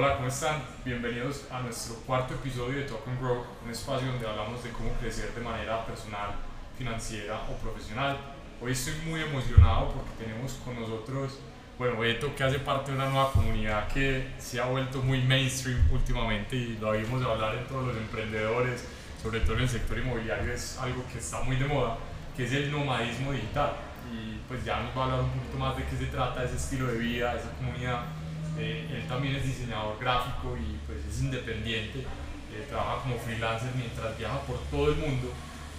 Hola, ¿cómo están? Bienvenidos a nuestro cuarto episodio de Talk and Grow, un espacio donde hablamos de cómo crecer de manera personal, financiera o profesional. Hoy estoy muy emocionado porque tenemos con nosotros, bueno, Beto, que hace parte de una nueva comunidad que se ha vuelto muy mainstream últimamente y lo oímos hablar en todos los emprendedores, sobre todo en el sector inmobiliario, es algo que está muy de moda, que es el nomadismo digital. Y pues ya nos va a hablar un poquito más de qué se trata ese estilo de vida, esa comunidad eh, él también es diseñador gráfico y pues es independiente, eh, trabaja como freelancer mientras viaja por todo el mundo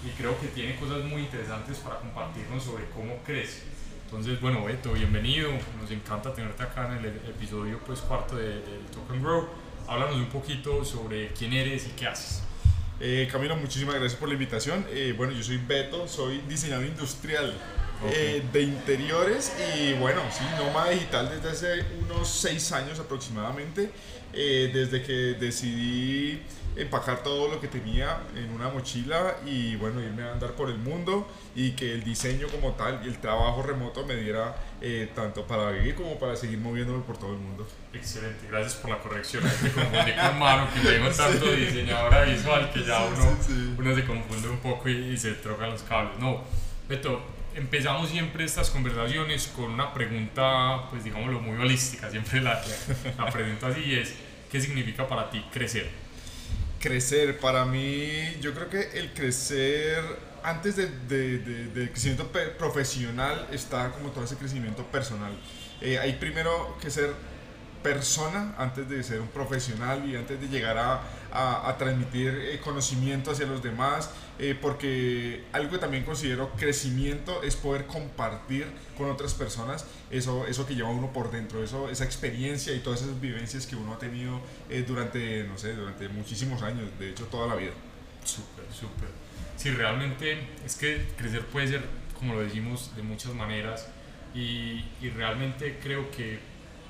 y creo que tiene cosas muy interesantes para compartirnos sobre cómo crece. Entonces, bueno, Beto, bienvenido, nos encanta tenerte acá en el episodio pues cuarto del de Talk and Grow. Háblanos un poquito sobre quién eres y qué haces. Eh, Camilo, muchísimas gracias por la invitación. Bueno, yo soy Beto, soy diseñador industrial eh, de interiores y bueno, sí, nómada digital desde hace unos seis años aproximadamente, eh, desde que decidí empacar todo lo que tenía en una mochila y bueno, irme a andar por el mundo y que el diseño como tal y el trabajo remoto me diera eh, tanto para vivir como para seguir moviéndome por todo el mundo. Excelente, gracias por la corrección. Me confundí con mano, que tengo tanto diseñadora visual que ya uno, uno se confunde un poco y, y se trocan los cables. No, Beto, empezamos siempre estas conversaciones con una pregunta, pues digámoslo, muy holística, siempre la, la pregunta así es, ¿qué significa para ti crecer? Crecer, para mí, yo creo que el crecer, antes de, de, del crecimiento profesional, está como todo ese crecimiento personal. Eh, hay primero que ser persona antes de ser un profesional y antes de llegar a, a, transmitir eh, conocimiento hacia los demás, eh, porque algo que también considero crecimiento es poder compartir con otras personas eso, eso que lleva uno por dentro, eso, esa experiencia y todas esas vivencias que uno ha tenido eh, durante, no sé, durante muchísimos años, de hecho toda la vida. Súper, súper. Sí, realmente es que crecer puede ser, como lo decimos, de muchas maneras y, y realmente creo que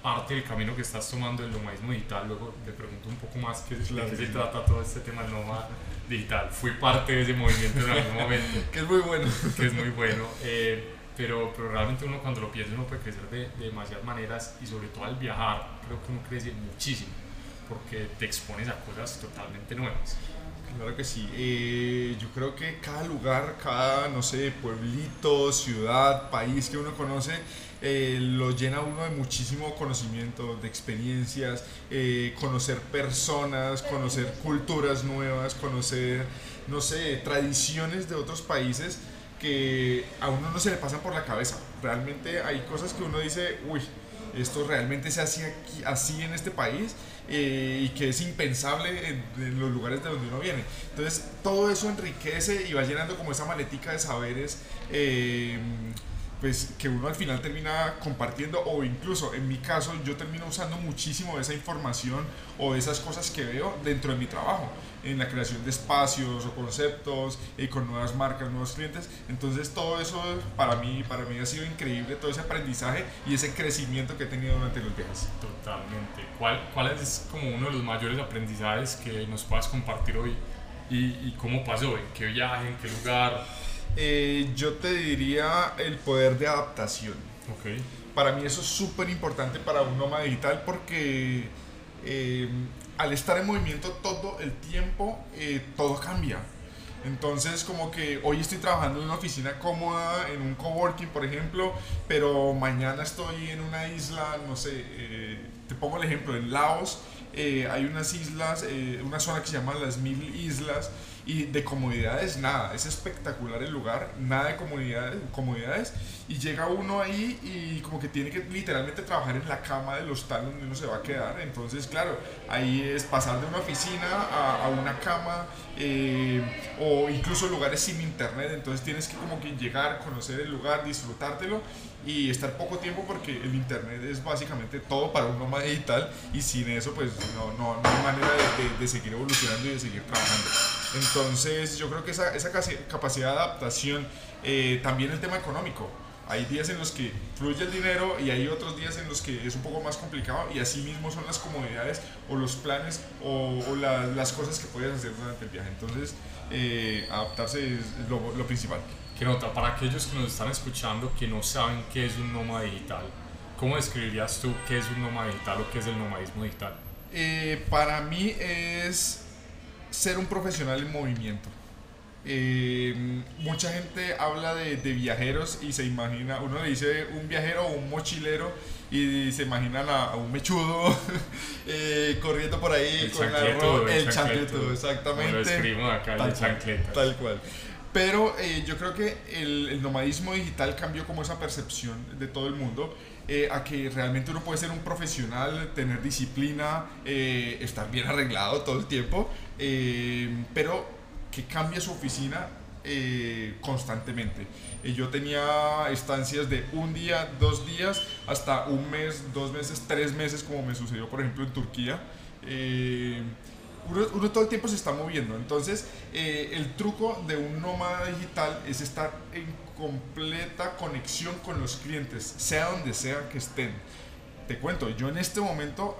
parte del camino que estás tomando del nomadismo digital. Luego le pregunto un poco más qué, de qué se trata todo este tema del nómada digital. Fui parte de ese movimiento en algún momento. que es muy bueno. Que es muy bueno. Eh, pero, pero realmente uno cuando lo piensa uno puede crecer de, de, demasiadas maneras y sobre todo al viajar creo que uno crece muchísimo porque te expones a cosas totalmente nuevas. Claro que sí. Eh, yo creo que cada lugar, cada, no sé, pueblito, ciudad, país que uno conoce, eh, lo llena uno de muchísimo conocimiento, de experiencias, eh, conocer personas, conocer culturas nuevas, conocer, no sé, tradiciones de otros países que a uno no se le pasan por la cabeza. Realmente hay cosas que uno dice, uy, esto realmente se hace aquí, así en este país eh, y que es impensable en, los lugares de donde uno viene. Entonces todo eso enriquece y va llenando como esa maletica de saberes pues que uno al final termina compartiendo o incluso en mi caso yo termino usando muchísimo esa información o esas cosas que veo dentro de mi trabajo en la creación de espacios o conceptos y con nuevas marcas, nuevos clientes. Entonces todo eso para mí, para mí ha sido increíble, todo ese aprendizaje y ese crecimiento que he tenido durante los viajes. Totalmente. ¿Cuál, cuál es como uno de los mayores aprendizajes que nos puedas compartir hoy y, y cómo pasó? ¿En qué viaje? ¿En qué lugar? Eh, yo te diría el poder de adaptación. Okay. Para mí eso es súper importante para un nómada digital porque eh, al estar en movimiento todo el tiempo, eh, todo cambia. Entonces, como que hoy estoy trabajando en una oficina cómoda, en un coworking, por ejemplo, pero mañana estoy en una isla, no sé, te pongo el ejemplo, en Laos hay unas islas, una zona que se llama las Mil Islas, y de comodidades, nada, es espectacular el lugar, nada de comodidades, comodidades. Y llega uno ahí y como que tiene que literalmente trabajar en la cama del hostal donde uno se va a quedar. Entonces, claro, ahí es pasar de una oficina a, una cama eh, o incluso lugares sin internet. Entonces tienes que como que llegar, conocer el lugar, disfrutártelo y estar poco tiempo porque el internet es básicamente todo para un nómada digital y sin eso pues no, no, no hay manera de, de, seguir evolucionando y de seguir trabajando. Entonces yo creo que esa, esa capacidad de adaptación, eh, también el tema económico. Hay días en los que fluye el dinero y hay otros días en los que es un poco más complicado y así mismo son las comodidades o los planes o, o la, las cosas que puedes hacer durante el viaje. Entonces eh, adaptarse es lo, lo principal. ¿Qué nota? Para aquellos que nos están escuchando que no saben qué es un nómada digital, ¿cómo describirías tú qué es un nómada digital o qué es el nomadismo digital? Eh, para mí es ser un profesional en movimiento. Eh, mucha gente habla de, de, viajeros y se imagina, uno le dice un viajero o un mochilero y se imaginan a, un mechudo eh, corriendo por ahí el con chancleto, la, el, el chancleto, chancleto, exactamente. Lo acá, tal, el chancleto. Tal cual. Pero eh, yo creo que el, el, nomadismo digital cambió como esa percepción de todo el mundo eh, a que realmente uno puede ser un profesional, tener disciplina, eh, estar bien arreglado todo el tiempo, eh, pero que cambia su oficina constantemente. yo tenía estancias de un día, dos días, hasta un mes, dos meses, tres meses, como me sucedió por ejemplo en Turquía uno, todo el tiempo se está moviendo. Entonces, eh, el truco de un nómada digital es estar en completa conexión con los clientes, sea donde sea que estén. Te cuento, yo en este momento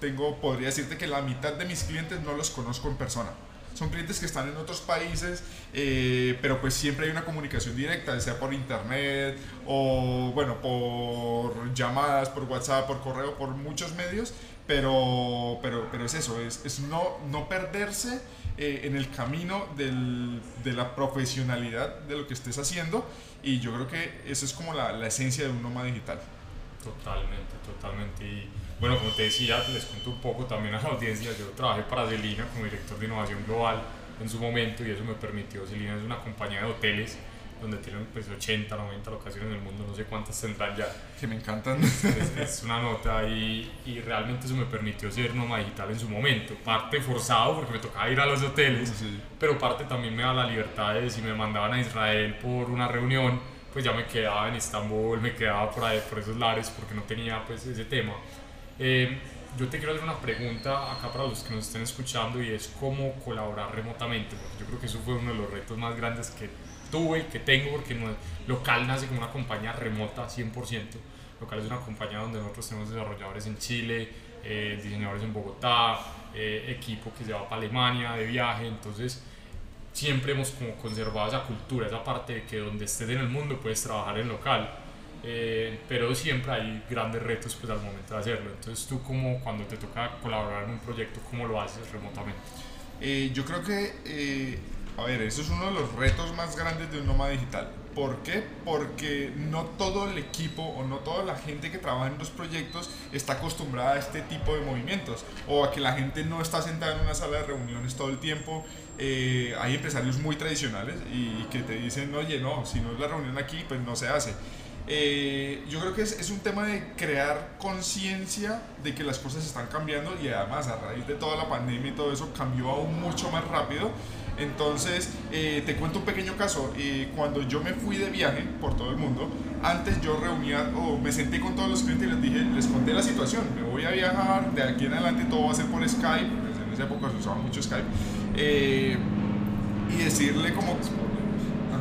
tengo, podría decirte que la mitad de mis clientes no los conozco en persona. Son clientes que están en otros países, eh, pero pues siempre hay una comunicación directa, sea por internet o bueno, por llamadas, por WhatsApp, por correo, por muchos medios pero, pero, pero es eso, es, es no, no perderse eh, en el camino del, de la profesionalidad de lo que estés haciendo y yo creo que esa es como la, la esencia de un nómada digital. Totalmente, totalmente. Y bueno, como te decía, les cuento un poco también a la audiencia, yo trabajé para Celina como director de innovación global en su momento y eso me permitió, Celina es una compañía de hoteles donde tienen pues 80, 90 locaciones en el mundo, no sé cuántas tendrán ya. Que me encantan. Es, una nota y, y, realmente eso me permitió ser nómada digital en su momento. Parte forzado porque me tocaba ir a los hoteles, pero parte también me da la libertad de si me mandaban a Israel por una reunión, pues ya me quedaba en Estambul, me quedaba por, ahí, por esos lares porque no tenía pues ese tema. Eh, yo te quiero hacer una pregunta acá para los que nos estén escuchando y es cómo colaborar remotamente, porque yo creo que eso fue uno de los retos más grandes que tuve y que tengo, porque no, local nace como una compañía remota 100%. Local es una compañía donde nosotros tenemos desarrolladores en Chile, eh, diseñadores en Bogotá, eh, equipo que se va para Alemania de viaje, entonces siempre hemos como conservado esa cultura, esa parte de que donde estés en el mundo puedes trabajar en local. Eh, pero siempre hay grandes retos pues al momento de hacerlo. Entonces tú como cuando te toca colaborar en un proyecto, ¿cómo lo haces remotamente? yo creo que a ver, eso es uno de los retos más grandes de un nómada digital. ¿Por qué? Porque no todo el equipo o no toda la gente que trabaja en los proyectos está acostumbrada a este tipo de movimientos o a que la gente no está sentada en una sala de reuniones todo el tiempo. Eh, hay empresarios muy tradicionales y que te dicen, oye, no, si no es la reunión aquí, pues no se hace. Eh, yo creo que es, es, un tema de crear conciencia de que las cosas están cambiando y además a raíz de toda la pandemia y todo eso cambió aún mucho más rápido. Entonces, eh, te cuento un pequeño caso. Eh, cuando yo me fui de viaje por todo el mundo, antes yo reunía o me senté con todos los clientes y les dije, les conté la situación, me voy a viajar, de aquí en adelante todo va a ser por Skype, pues en esa época se usaba mucho Skype, eh, y decirle como... Ah,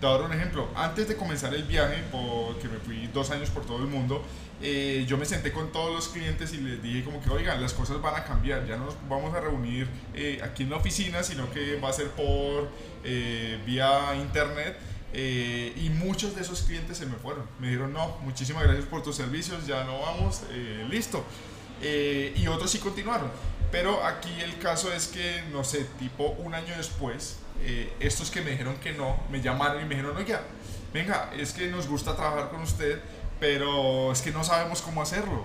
Te voy a dar un ejemplo. Antes de comenzar el viaje, porque me fui dos años por todo el mundo, eh, yo me senté con todos los clientes y les dije como que, oigan, las cosas van a cambiar, ya no nos vamos a reunir eh, aquí en la oficina, sino que va a ser por eh, vía internet. y muchos de esos clientes se me fueron. Me dijeron, no, muchísimas gracias por tus servicios, ya no vamos, listo. y otros sí continuaron. Pero aquí el caso es que, no sé, tipo un año después, eh, estos que me dijeron que no, me llamaron y me dijeron, oiga, venga, es que nos gusta trabajar con usted, pero es que no sabemos cómo hacerlo,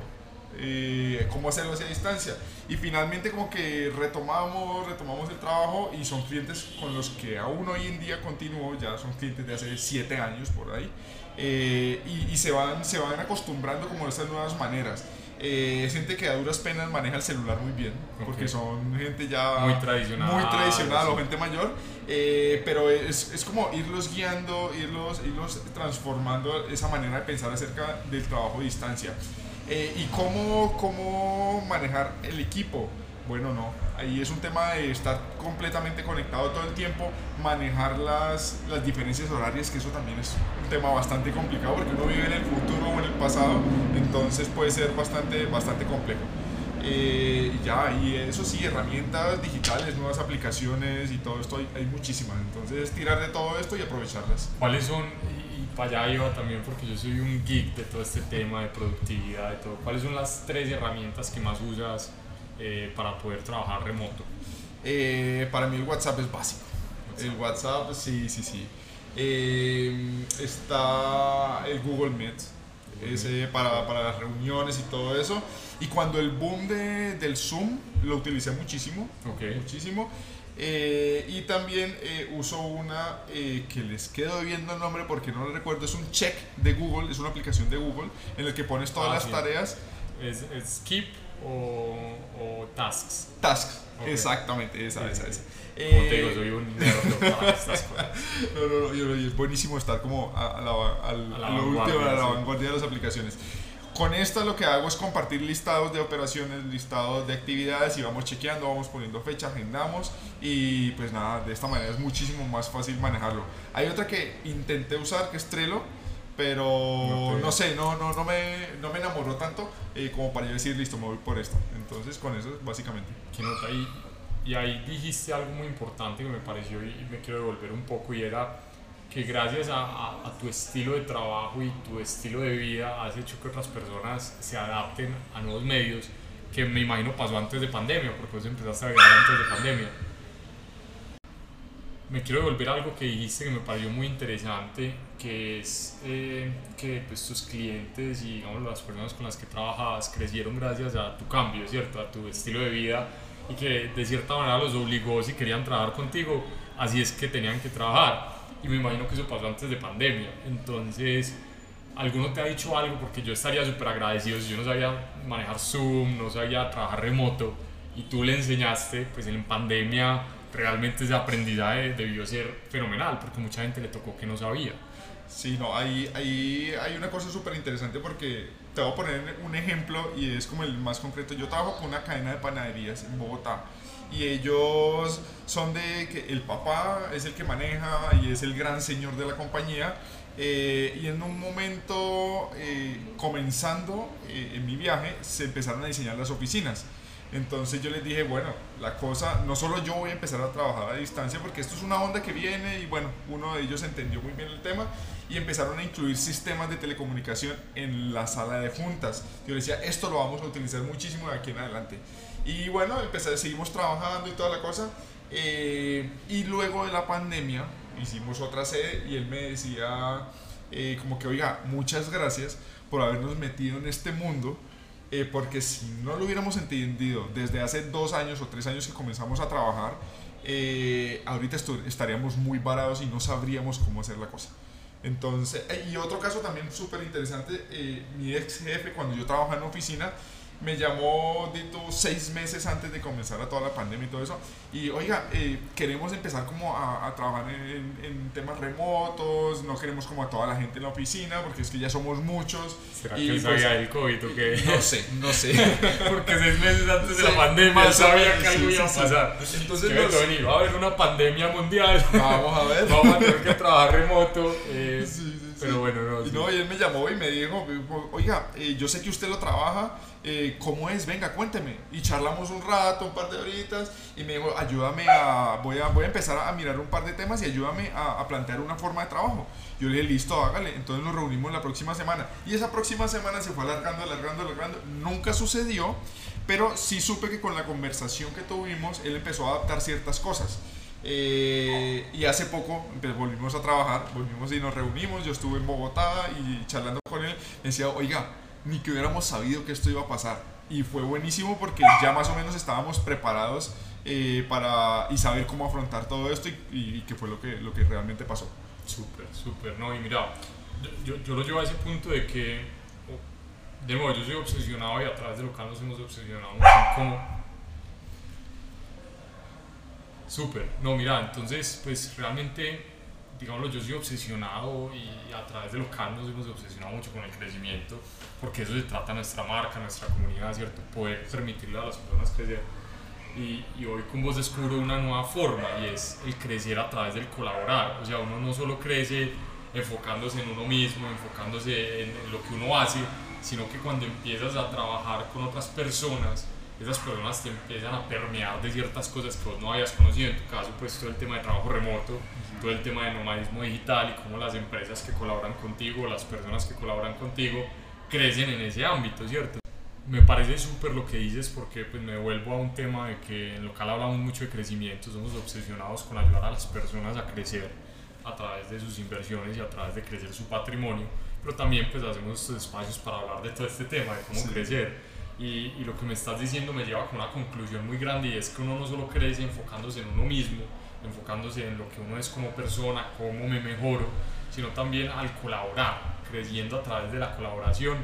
eh, cómo hacerlo hacia distancia. Y finalmente como que retomamos, retomamos el trabajo y son clientes con los que aún hoy en día continúo, ya son clientes de hace 7 años por ahí, eh, y, y, se, van, se van acostumbrando como a estas nuevas maneras. Eh, gente que a duras penas maneja el celular muy bien, porque son gente ya muy tradicional, muy tradicional o gente mayor, eh, pero es, es, como irlos guiando, irlos, irlos transformando esa manera de pensar acerca del trabajo a distancia. Eh, y cómo, cómo manejar el equipo. Bueno, no. Ahí es un tema de estar completamente conectado todo el tiempo, manejar las, las diferencias horarias, que eso también es un tema bastante complicado porque uno vive en el futuro o en el pasado, entonces puede ser bastante, bastante complejo. Eh, ya, y eso sí, herramientas digitales, nuevas aplicaciones y todo esto, hay, hay muchísimas. Entonces, tirar de todo esto y aprovecharlas. ¿Cuáles son, y, para allá iba también porque yo soy un geek de todo este tema de productividad, de todo, ¿cuáles son las tres herramientas que más usas eh, para poder trabajar remoto? Eh, para mí el WhatsApp es básico. El WhatsApp, sí, sí, sí. Eh, está el Google Meet, ese para, para las reuniones y todo eso. Y cuando el boom de, del Zoom lo utilicé muchísimo, Ok. muchísimo. Eh, y también eh, uso una eh, que les quedo viendo el nombre porque no lo recuerdo, es un check de Google, es una aplicación de Google en el que pones todas Ah, las sí. tareas, ¿Es, es Keep o, o Tasks? tasks, Ok. exactamente, esa, Sí, esa, sí, esa. Como te Eh, digo, soy un. No, no, no, es buenísimo estar como a, a la, al- A la lo último, a la sí. vanguardia de las aplicaciones. Con esta lo que hago es compartir listados de operaciones, listados de actividades y vamos chequeando, vamos poniendo fecha, agendamos y pues nada, de esta manera es muchísimo más fácil manejarlo. Hay otra que intenté usar que es Trello, pero No no sé, no, no, no, me, no me enamoró tanto eh, como para yo decir, listo, me voy por esta. Entonces con eso básicamente. ¿Qué nota? Y, y ahí dijiste algo muy importante que me pareció y, me quiero devolver un poco y era que gracias a, a- a tu estilo de trabajo y tu estilo de vida has hecho que otras personas se adapten a nuevos medios que me imagino pasó antes de pandemia porque vos empezaste a viajar antes de pandemia. Me quiero devolver algo que dijiste que me pareció muy interesante, que es eh, que pues, tus clientes y digamos, las personas con las que trabajas crecieron gracias a tu cambio, ¿cierto? A tu estilo de vida y que de cierta manera los obligó si querían trabajar contigo, así es que tenían que trabajar. Y me imagino que eso pasó antes de pandemia. Entonces, ¿alguno te ha dicho algo? Porque yo estaría súper agradecido si yo no sabía manejar Zoom, no sabía trabajar remoto y tú le enseñaste, pues en pandemia realmente ese aprendizaje debió ser fenomenal porque mucha gente le tocó que no sabía. Sí, no, ahí, ahí hay una cosa súper interesante porque te voy a poner un ejemplo y es como el más concreto. Yo trabajo con una cadena de panaderías en Bogotá y ellos son de que el papá es el que maneja y es el gran señor de la compañía. eh, y en un momento, eh, comenzando eh, en mi viaje, se empezaron a diseñar las oficinas. Entonces yo les dije, bueno, la cosa, no solo yo voy a empezar a trabajar a distancia, porque esto es una onda que viene y bueno, uno de ellos entendió muy bien el tema y empezaron a incluir sistemas de telecomunicación en la sala de juntas. Yo decía, esto lo vamos a utilizar muchísimo de aquí en adelante. Y bueno, empecé, seguimos trabajando y toda la cosa. eh, y luego de la pandemia hicimos otra sede y él me decía eh, como que, oiga, muchas gracias por habernos metido en este mundo eh, porque si no lo hubiéramos entendido desde hace dos años o tres años que comenzamos a trabajar, eh, ahorita estaríamos muy varados y no sabríamos cómo hacer la cosa. Entonces, eh, y otro caso también súper interesante, eh, mi ex jefe cuando yo trabajaba en oficina, me llamó dito seis meses antes de comenzar a toda la pandemia y todo eso. Y oiga, eh, queremos empezar como a, a trabajar en, en temas remotos, no queremos como a toda la gente en la oficina, porque es que ya somos muchos. ¿Será Y que pues- sabía del COVID o qué? No sé, no sé. Porque seis meses antes de la Sí, pandemia sabía que algo sí, iba a sí, sí. pasar. Entonces. Va a haber una pandemia mundial. vamos a ver. Vamos a tener que trabajar remoto. eh, Sí, sí, sí. Pero bueno, no. Y no, y él me llamó y me dijo, oiga, eh, yo sé que usted lo trabaja, eh, ¿cómo es? Venga, cuénteme. Y charlamos un rato, un par de horitas, y me dijo, ayúdame a, voy a, voy a empezar a mirar un par de temas y ayúdame a, a plantear una forma de trabajo. Yo le dije, listo, hágale. Entonces nos reunimos la próxima semana. Y esa próxima semana se fue alargando, alargando, alargando. Nunca sucedió, pero sí supe que con la conversación que tuvimos, él empezó a adaptar ciertas cosas. Eh, y hace poco pues, volvimos a trabajar, volvimos y nos reunimos, yo estuve en Bogotá y charlando con él, decía, oiga, ni que hubiéramos sabido que esto iba a pasar. Y fue buenísimo porque ya más o menos estábamos preparados eh, para y saber cómo afrontar todo esto y, y, y que fue lo que, lo que realmente pasó. Súper, súper. No, y mira, yo, yo, lo llevo a ese punto de que, oh, de nuevo, yo soy obsesionado y a través de lo que nos hemos obsesionado mucho cómo. Súper. No, mira, entonces, pues realmente, digámoslo, yo soy obsesionado y a través de lo que nos hemos obsesionado mucho con el crecimiento, porque eso se trata nuestra marca, nuestra comunidad, ¿cierto? Poder permitirle a las personas crecer. y, y, hoy con vos descubro una nueva forma y es el crecer a través del colaborar. O sea, uno no solo crece enfocándose en uno mismo, enfocándose en, lo que uno hace, sino que cuando empiezas a trabajar con otras personas, esas personas te empiezan a permear de ciertas cosas que vos no habías conocido. En tu caso, pues todo el tema de trabajo remoto, todo el tema de nomadismo digital y cómo las empresas que colaboran contigo, las personas que colaboran contigo, crecen en ese ámbito, ¿cierto? me parece súper lo que dices porque pues me vuelvo a un tema de que en local hablamos mucho de crecimiento, somos obsesionados con ayudar a las personas a crecer a través de sus inversiones y a través de crecer su patrimonio, pero también pues hacemos estos espacios para hablar de todo este tema, de cómo crecer. Y, y, lo que me estás diciendo me lleva a una conclusión muy grande y es que uno no solo crece enfocándose en uno mismo, enfocándose en lo que uno es como persona, cómo me mejoro, sino también al colaborar, creciendo a través de la colaboración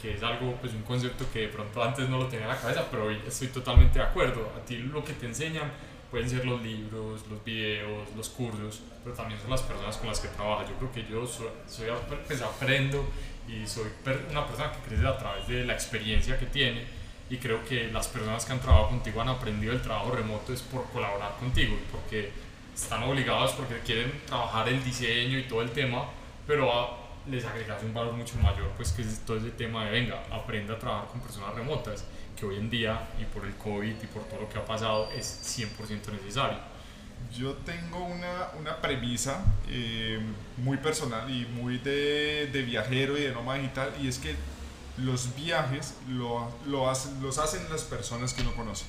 que es algo, pues un concepto que de pronto antes no lo tenía en la cabeza, pero hoy estoy totalmente de acuerdo. A ti lo que te enseñan pueden ser los libros, los videos, los cursos, pero también son las personas con las que trabajas. Yo creo que yo soy, soy pues aprendo y soy una persona que crece a través de la experiencia que tiene y creo que las personas que han trabajado contigo han aprendido el trabajo remoto es por colaborar contigo y porque están obligados porque quieren trabajar el diseño y todo el tema, pero les agregas un valor mucho mayor, pues que es todo ese tema de, venga, aprenda a trabajar con personas remotas, que hoy en día y por el COVID y por todo lo que ha pasado es 100% necesario. Yo tengo una, una premisa eh, muy personal y muy de, de, viajero y de nómada digital, y es que los viajes lo, lo hacen, los hacen las personas que uno conoce.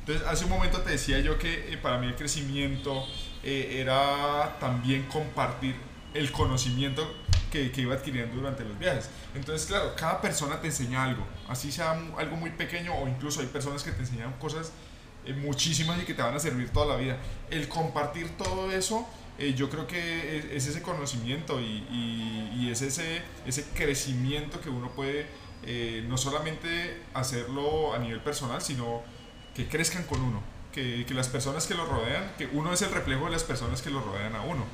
Entonces, hace un momento te decía yo que eh, para mí el crecimiento eh, era también compartir el conocimiento que, que, iba adquiriendo durante los viajes. Entonces, claro, cada persona te enseña algo, así sea algo muy pequeño o incluso hay personas que te enseñan cosas eh, muchísimas y que te van a servir toda la vida. El compartir todo eso, eh, yo creo que es, ese conocimiento y, es ese, ese crecimiento que uno puede eh, no solamente hacerlo a nivel personal, sino que crezcan con uno. Que, que las personas que lo rodean, que uno es el reflejo de las personas que lo rodean a uno.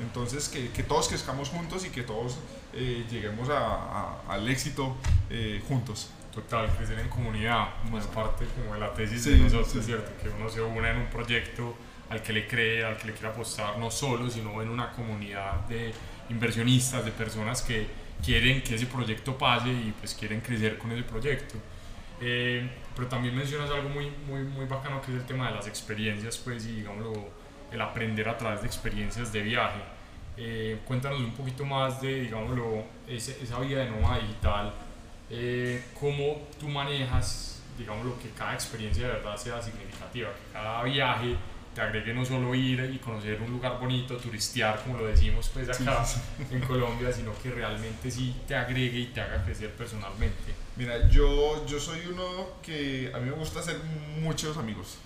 Entonces, que, que todos crezcamos juntos y que todos lleguemos al éxito juntos. Total, crecer en comunidad, es parte como de la tesis de nosotros, es cierto, que uno se une en un proyecto al que le cree, al que le quiere apostar, no solo, sino en una comunidad de inversionistas, de personas que quieren que ese proyecto pase y pues quieren crecer con ese proyecto. Eh, pero también mencionas algo muy, muy, muy bacano que es el tema de las experiencias, pues, y digámoslo, el aprender a través de experiencias de viaje. Eh, cuéntanos un poquito más de, digámoslo, esa vida de nómada digital, eh, cómo tú manejas, digámoslo, que cada experiencia de verdad sea significativa, que cada viaje te agregue no solo ir y conocer un lugar bonito, turistear, como lo decimos pues acá en Colombia, sino que realmente sí te agregue y te haga crecer personalmente. Mira, yo, yo soy uno que a mí me gusta hacer muchos amigos.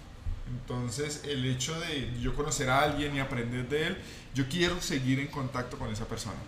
Entonces, el hecho de yo conocer a alguien y aprender de él, yo quiero seguir en contacto con esa persona.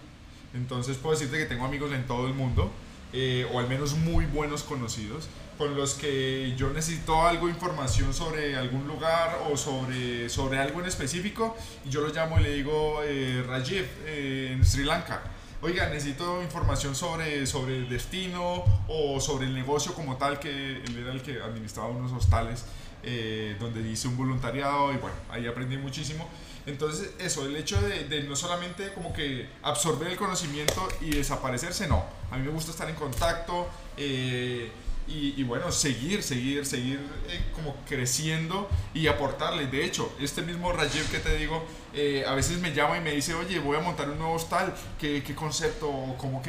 Entonces, puedo decirte que tengo amigos en todo el mundo, eh, o al menos muy buenos conocidos, con los que yo necesito algo, información sobre algún lugar o sobre, sobre algo en específico, y yo lo llamo y le digo, eh, Rajiv, eh, en Sri Lanka. Oiga, necesito información sobre, sobre el destino o sobre el negocio como tal, que él era el que administraba unos hostales eh, donde hice un voluntariado y bueno, ahí aprendí muchísimo. Entonces, eso, el hecho de, de, no solamente como que absorber el conocimiento y desaparecerse, no. A mí me gusta estar en contacto. Eh, y, bueno, seguir, seguir, seguir eh, como creciendo y aportarle. De hecho, este mismo Rajiv que te digo, eh, a veces me llama y me dice, oye, voy a montar un nuevo hostal, ¿qué, concepto, cómo,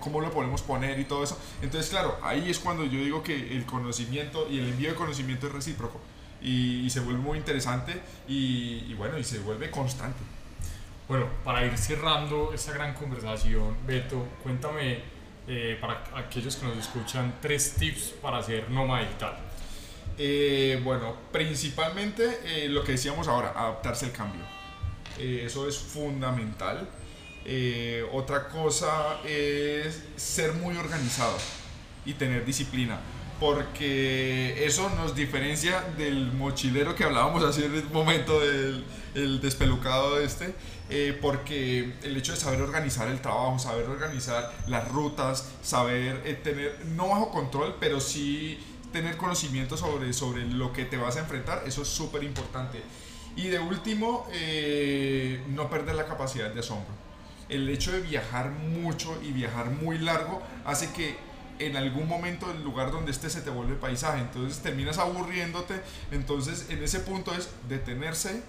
cómo lo podemos poner y todo eso? Entonces, claro, ahí es cuando yo digo que el conocimiento y el envío de conocimiento es recíproco y, se vuelve muy interesante y bueno, y se vuelve constante. Bueno, para ir cerrando esta gran conversación, Beto, cuéntame eh, para aquellos que nos escuchan, tres tips para hacer nómada digital? Eh, bueno, principalmente eh, lo que decíamos ahora, adaptarse al cambio. eso es fundamental. otra cosa es ser muy organizado y tener disciplina, porque eso nos diferencia del mochilero que hablábamos hace un momento, del el despelucado este, eh, porque el hecho de saber organizar el trabajo, saber organizar las rutas, saber eh, tener, no bajo control, pero sí tener conocimiento sobre, sobre lo que te vas a enfrentar, eso es súper importante. Y de último, eh, no perder la capacidad de asombro. El hecho de viajar mucho y viajar muy largo hace que en algún momento el lugar donde estés se te vuelve paisaje, entonces terminas aburriéndote, entonces en ese punto es detenerse,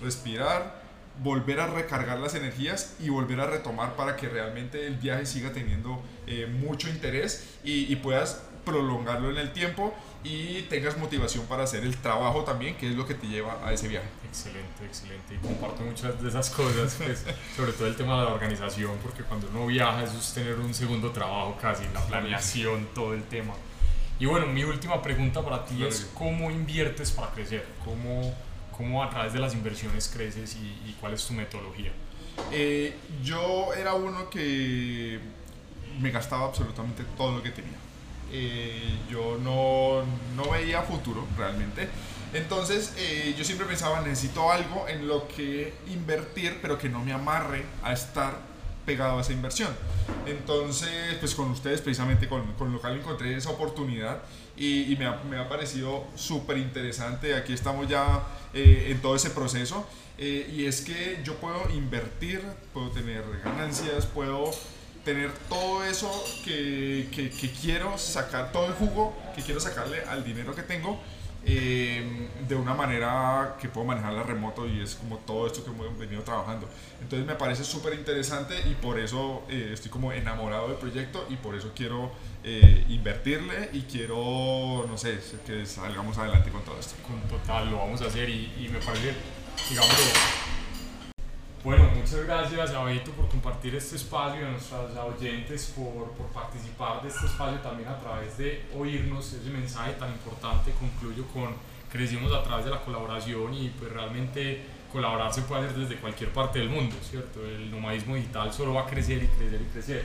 respirar, volver a recargar las energías y volver a retomar para que realmente el viaje siga teniendo eh, mucho interés y, y puedas prolongarlo en el tiempo y tengas motivación para hacer el trabajo también, que es lo que te lleva a ese viaje. Excelente, excelente. Y comparto muchas de esas cosas, pues, sobre todo el tema de la organización, porque cuando uno viaja eso es tener un segundo trabajo casi, la planeación, todo el tema. Y bueno, mi última pregunta para ti es, ¿cómo inviertes para crecer? ¿Cómo, ¿Cómo a través de las inversiones creces y, cuál es tu metodología? Eh, yo era uno que me gastaba absolutamente todo lo que tenía eh, yo no, no, veía futuro realmente. Entonces eh, yo siempre pensaba, necesito algo en lo que invertir, pero que no me amarre a estar pegado a esa inversión. Entonces, pues con ustedes, precisamente con, con Local, encontré esa oportunidad y, y me, ha, me, ha, parecido súper interesante. Aquí estamos ya eh, en todo ese proceso. Eh, y es que yo puedo invertir, puedo tener ganancias, puedo tener todo eso que, que, que, quiero sacar, todo el jugo que quiero sacarle al dinero que tengo eh, de una manera que puedo manejarla remoto y es como todo esto que hemos venido trabajando. Entonces me parece súper interesante y por eso eh, estoy como enamorado del proyecto y por eso quiero eh, invertirle y quiero, no sé, que salgamos adelante con todo esto. Con total, lo vamos a hacer y, y me parece, digamos, bueno, muchas gracias a Beto por compartir este espacio y a nuestros oyentes por, por, participar de este espacio también a través de oírnos ese mensaje tan importante. Concluyo con crecimos a través de la colaboración y pues realmente colaborar se puede hacer desde cualquier parte del mundo, ¿cierto? El nomadismo digital solo va a crecer y crecer y crecer.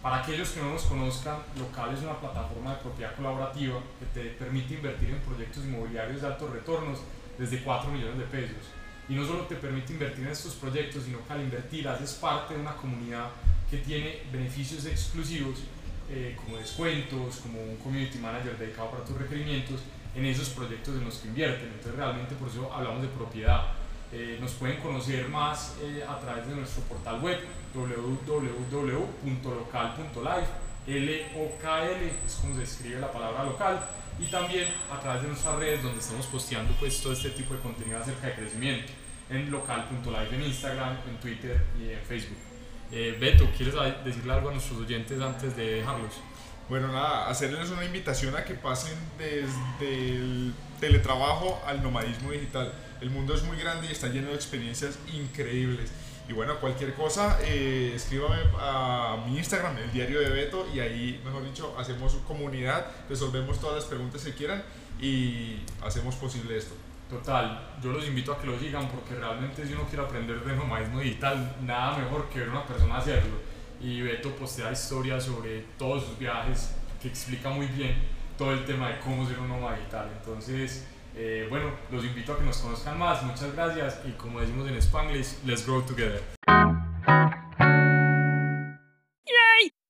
Para aquellos que no nos conozcan, Local es una plataforma de propiedad colaborativa que te permite invertir en proyectos inmobiliarios de altos retornos desde 4 millones de pesos y no solo te permite invertir en estos proyectos, sino que al invertir haces parte de una comunidad que tiene beneficios exclusivos eh, como descuentos, como un community manager dedicado para tus requerimientos en esos proyectos en los que invierten. Entonces realmente por eso hablamos de propiedad. Eh, nos pueden conocer más eh, a través de nuestro portal web www.local.life L-O-K-L es como se escribe la palabra local y también a través de nuestras redes donde estamos posteando pues todo este tipo de contenido acerca de crecimiento en local.live en Instagram, en Twitter y en Facebook. Eh, Beto, ¿quieres decirle algo a nuestros oyentes antes de dejarlos? Bueno, nada, hacerles una invitación a que pasen desde el teletrabajo al nomadismo digital. El mundo es muy grande y está lleno de experiencias increíbles. Y bueno, cualquier cosa, eh, escríbame a mi Instagram, el diario de Beto, y ahí, mejor dicho, hacemos comunidad, resolvemos todas las preguntas que quieran y hacemos posible esto. Total, yo los invito a que lo sigan porque realmente si uno quiere aprender de nomadismo digital, nada mejor que ver a una persona hacerlo. Y Beto postea historias sobre todos sus viajes que explica muy bien todo el tema de cómo ser un nómada digital. Entonces, eh, bueno, los invito a que nos conozcan más. Muchas gracias y como decimos en Spanglish, let's grow together.